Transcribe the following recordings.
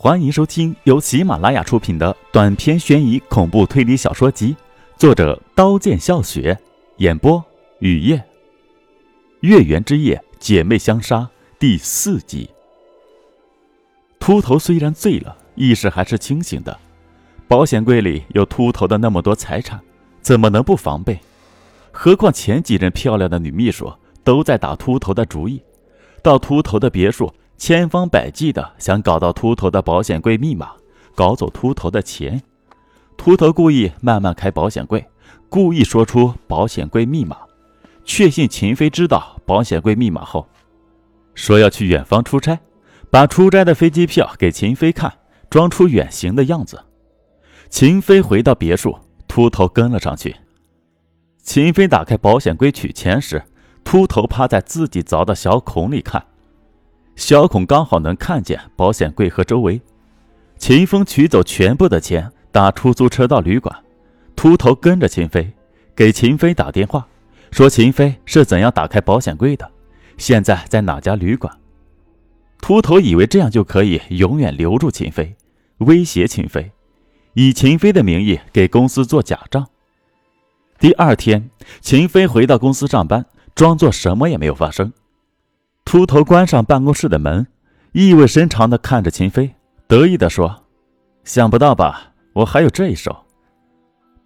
欢迎收听由喜马拉雅出品的短篇悬疑恐怖推理小说集，作者刀剑笑雪，演播雨夜。月圆之夜，姐妹相杀第四集。秃头虽然醉了，意识还是清醒的。保险柜里有秃头的那么多财产，怎么能不防备？何况前几任漂亮的女秘书都在打秃头的主意，到秃头的别墅。千方百计的想搞到秃头的保险柜密码，搞走秃头的钱。秃头故意慢慢开保险柜，故意说出保险柜密码，确信秦飞知道保险柜密码后，说要去远方出差，把出差的飞机票给秦飞看，装出远行的样子。秦飞回到别墅，秃头跟了上去。秦飞打开保险柜取钱时，秃头趴在自己凿的小孔里看。小孔刚好能看见保险柜和周围。秦风取走全部的钱，打出租车到旅馆。秃头跟着秦飞，给秦飞打电话，说秦飞是怎样打开保险柜的，现在在哪家旅馆。秃头以为这样就可以永远留住秦飞，威胁秦飞，以秦飞的名义给公司做假账。第二天，秦飞回到公司上班，装作什么也没有发生。秃头关上办公室的门，意味深长地看着秦飞，得意地说：“想不到吧，我还有这一手。”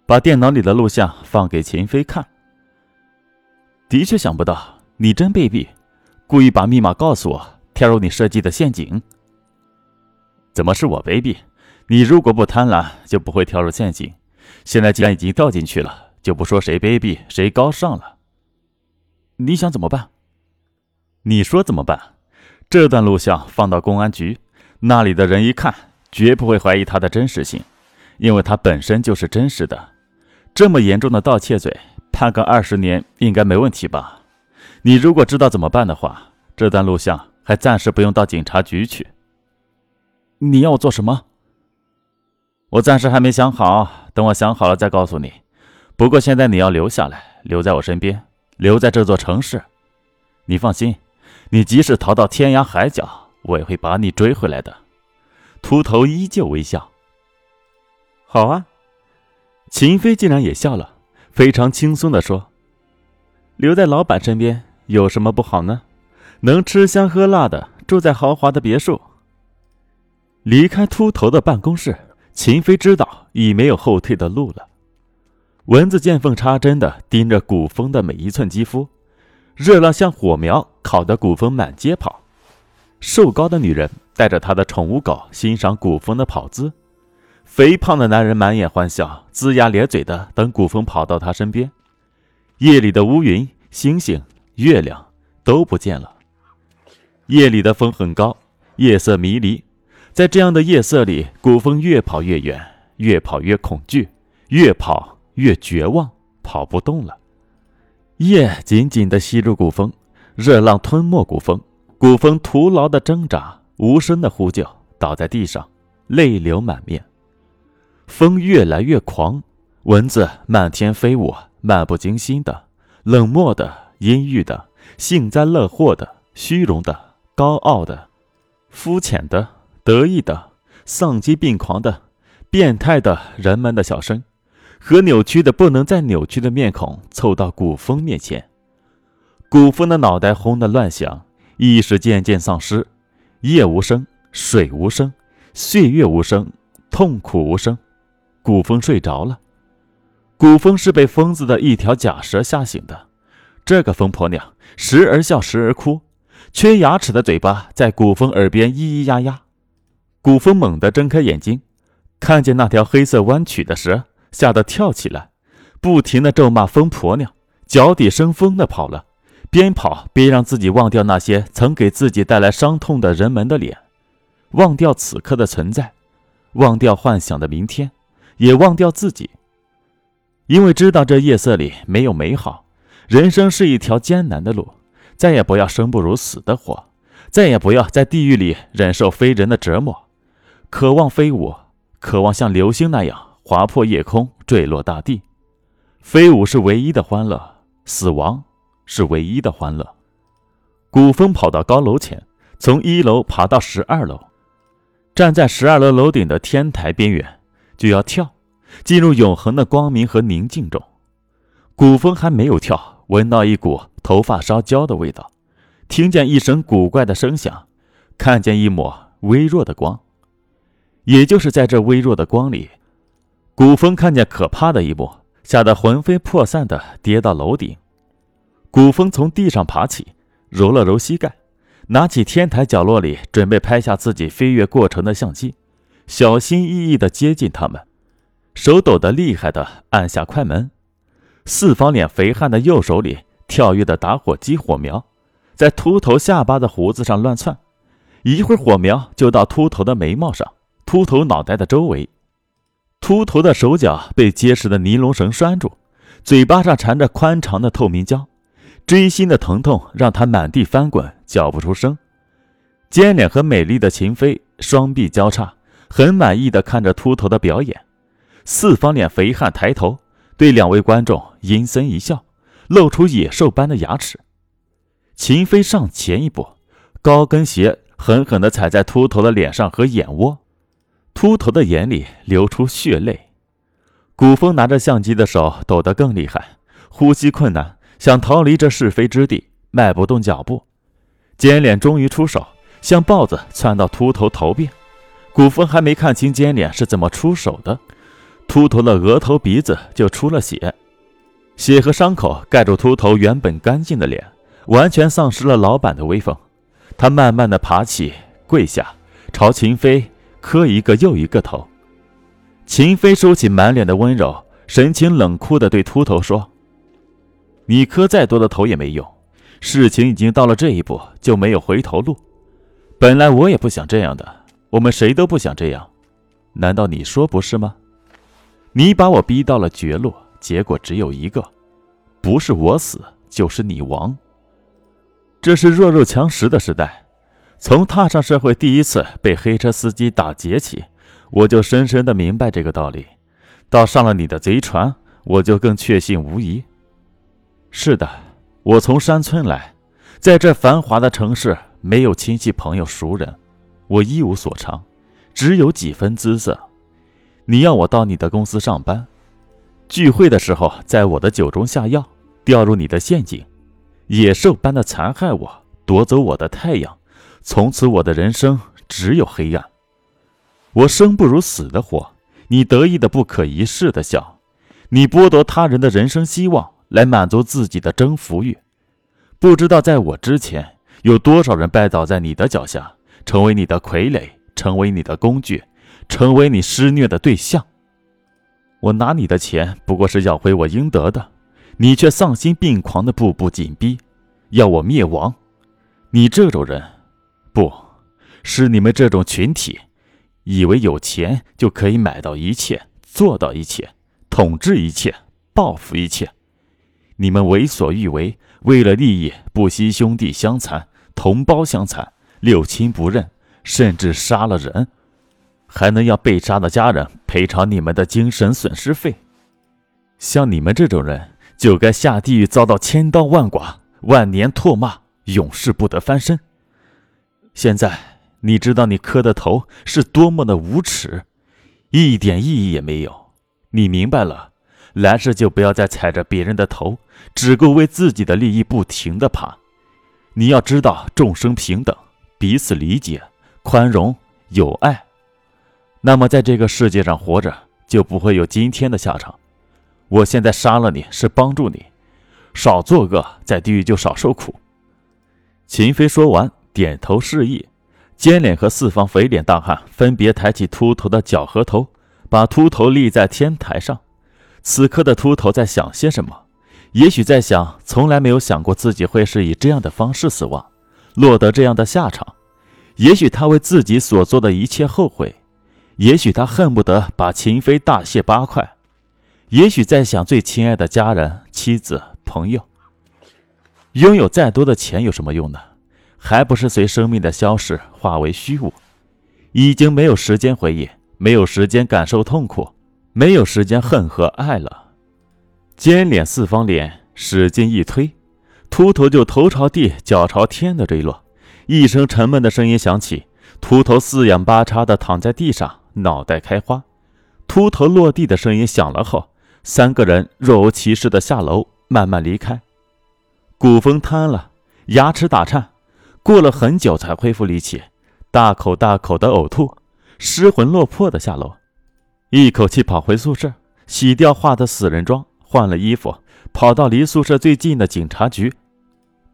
把电脑里的录像放给秦飞看。的确想不到，你真卑鄙，故意把密码告诉我，跳入你设计的陷阱。怎么是我卑鄙？你如果不贪婪，就不会跳入陷阱。现在既然已经掉进去了，就不说谁卑鄙谁高尚了。你想怎么办？你说怎么办？这段录像放到公安局，那里的人一看，绝不会怀疑它的真实性，因为它本身就是真实的。这么严重的盗窃罪，判个二十年应该没问题吧？你如果知道怎么办的话，这段录像还暂时不用到警察局去。你要我做什么？我暂时还没想好，等我想好了再告诉你。不过现在你要留下来，留在我身边，留在这座城市。你放心。你即使逃到天涯海角，我也会把你追回来的。秃头依旧微笑。好啊，秦飞竟然也笑了，非常轻松的说：“留在老板身边有什么不好呢？能吃香喝辣的，住在豪华的别墅。”离开秃头的办公室，秦飞知道已没有后退的路了。蚊子见缝插针的盯着古风的每一寸肌肤。热浪像火苗，烤得古风满街跑。瘦高的女人带着她的宠物狗欣赏古风的跑姿。肥胖的男人满眼欢笑，龇牙咧嘴的等古风跑到他身边。夜里的乌云、星星、月亮都不见了。夜里的风很高，夜色迷离。在这样的夜色里，古风越跑越远，越跑越恐惧，越跑越绝望，跑不动了。夜紧紧地吸入古风，热浪吞没古风，古风徒劳的挣扎，无声的呼救，倒在地上，泪流满面。风越来越狂，蚊子漫天飞舞，漫不经心的，冷漠的，阴郁的，幸灾乐祸的，虚荣的，高傲的，肤浅的，得意的，丧心病狂的，变态的，人们的小声。和扭曲的不能再扭曲的面孔凑到古风面前，古风的脑袋轰得乱响，意识渐渐丧失。夜无声，水无声，岁月无声，痛苦无声。古风睡着了。古风是被疯子的一条假蛇吓醒的。这个疯婆娘时而笑时而哭，缺牙齿的嘴巴在古风耳边咿咿呀呀。古风猛地睁开眼睛，看见那条黑色弯曲的蛇。吓得跳起来，不停的咒骂疯婆娘，脚底生风的跑了，边跑边让自己忘掉那些曾给自己带来伤痛的人们的脸，忘掉此刻的存在，忘掉幻想的明天，也忘掉自己。因为知道这夜色里没有美好，人生是一条艰难的路，再也不要生不如死的活，再也不要在地狱里忍受非人的折磨，渴望飞舞，渴望像流星那样。划破夜空，坠落大地。飞舞是唯一的欢乐，死亡是唯一的欢乐。古风跑到高楼前，从一楼爬到十二楼。站在十二楼楼顶的天台边缘，就要跳，进入永恒的光明和宁静中。古风还没有跳，闻到一股头发烧焦的味道，听见一声古怪的声响，看见一抹微弱的光。也就是在这微弱的光里，古风看见可怕的一幕，吓得魂飞魄散的跌到楼顶。古风从地上爬起，揉了揉膝盖。拿起天台角落里准备拍下自己飞跃过程的相机，小心翼翼地接近他们，手抖得厉害的按下快门。四方脸肥汉的右手里跳跃的打火机火苗，在秃头下巴的胡子上乱窜，一会儿火苗就到秃头的眉毛上、秃头脑袋的周围。秃头的手脚被结实的尼龙绳拴住，嘴巴上缠着宽长的透明胶。锥心的疼痛让他满地翻滚，叫不出声。尖脸和美丽的秦飞双臂交叉，很满意的看着秃头的表演。四方脸肥汉抬头对两位观众阴森一笑，露出野兽般的牙齿。秦飞上前一步，高跟鞋狠狠地踩在秃头的脸上和眼窝，秃头的眼里流出血泪。古风拿着相机的手抖得更厉害，呼吸困难。想逃离这是非之地，迈不动脚步。尖脸终于出手，像豹子窜到秃头头边。古风还没看清尖脸是怎么出手的，秃头的额头、鼻子就出了血，血和伤口盖住秃头原本干净的脸，完全丧失了老板的威风。他慢慢的爬起，跪下，朝秦飞磕一个又一个头。秦飞收起满脸的温柔，神情冷酷的对秃头说。你磕再多的头也没用，事情已经到了这一步，就没有回头路。本来我也不想这样的，我们谁都不想这样，难道你说不是吗？你把我逼到了绝路，结果只有一个，不是我死，就是你亡。这是弱肉强食的时代，从踏上社会第一次被黑车司机打劫起，我就深深的明白这个道理。到上了你的贼船，我就更确信无疑。是的，我从山村来，在这繁华的城市，没有亲戚朋友熟人，我一无所长，只有几分姿色。你要我到你的公司上班，聚会的时候在我的酒中下药，掉入你的陷阱，野兽般的残害我，夺走我的太阳，从此我的人生只有黑暗。我生不如死的活，你得意的不可一世的笑，你剥夺他人的人生希望。来满足自己的征服欲，不知道在我之前有多少人拜倒在你的脚下，成为你的傀儡，成为你的工具，成为你施虐的对象。我拿你的钱不过是要回我应得的，你却丧心病狂的步步紧逼，要我灭亡。你这种人，不是你们这种群体，以为有钱就可以买到一切，做到一切，统治一切，报复一切。你们为所欲为，为了利益不惜兄弟相残、同胞相残、六亲不认，甚至杀了人，还能要被杀的家人赔偿你们的精神损失费。像你们这种人，就该下地狱遭到千刀万剐、万年唾骂，永世不得翻身。现在你知道你磕的头是多么的无耻，一点意义也没有。你明白了。来世就不要再踩着别人的头，只顾为自己的利益不停的爬。你要知道众生平等，彼此理解、宽容、友爱，那么在这个世界上活着就不会有今天的下场。我现在杀了你是帮助你，少作恶，在地狱就少受苦。秦飞说完，点头示意，尖脸和四方肥脸大汉分别抬起秃头的脚和头，把秃头立在天台上。此刻的秃头在想些什么？也许在想，从来没有想过自己会是以这样的方式死亡，落得这样的下场。也许他为自己所做的一切后悔，也许他恨不得把秦飞大卸八块。也许在想最亲爱的家人、妻子、朋友。拥有再多的钱有什么用呢？还不是随生命的消逝化为虚无。已经没有时间回忆，没有时间感受痛苦。没有时间恨和爱了，尖脸四方脸使劲一推，秃头就头朝地脚朝天的坠落。一声沉闷的声音响起，秃头四仰八叉的躺在地上，脑袋开花。秃头落地的声音响了后，三个人若无其事的下楼，慢慢离开。古风瘫了，牙齿打颤，过了很久才恢复力气，大口大口的呕吐，失魂落魄的下楼，一口气跑回宿舍，洗掉化的死人妆，换了衣服，跑到离宿舍最近的警察局，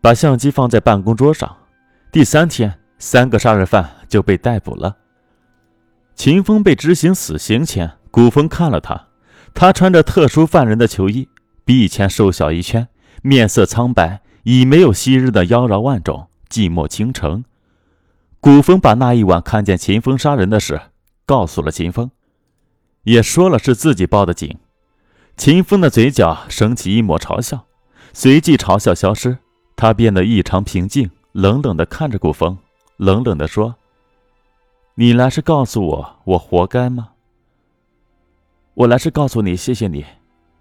把相机放在办公桌上。第三天，三个杀人犯就被逮捕了。秦风被执行死刑前，古风看了他，他穿着特殊犯人的囚衣，比以前瘦小一圈。面色苍白，已没有昔日的妖娆万种、寂寞倾城。古风把那一晚看见秦风杀人的事告诉了秦风，也说了是自己报的警。秦风的嘴角升起一抹嘲笑，随即嘲笑消失，他变得异常平静，冷冷地看着古风，冷冷地说：“你来是告诉我我活该吗？我来是告诉你，谢谢你，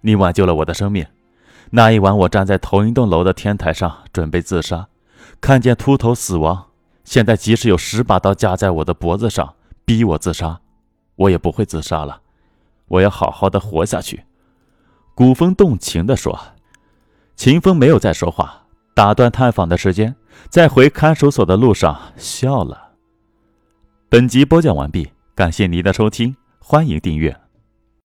你挽救了我的生命。”那一晚，我站在同一栋楼的天台上准备自杀，看见秃头死亡。现在即使有十把刀架在我的脖子上逼我自杀，我也不会自杀了。我要好好的活下去。”古风动情地说。秦风没有再说话，打断探访的时间，在回看守所的路上笑了。本集播讲完毕，感谢您的收听，欢迎订阅。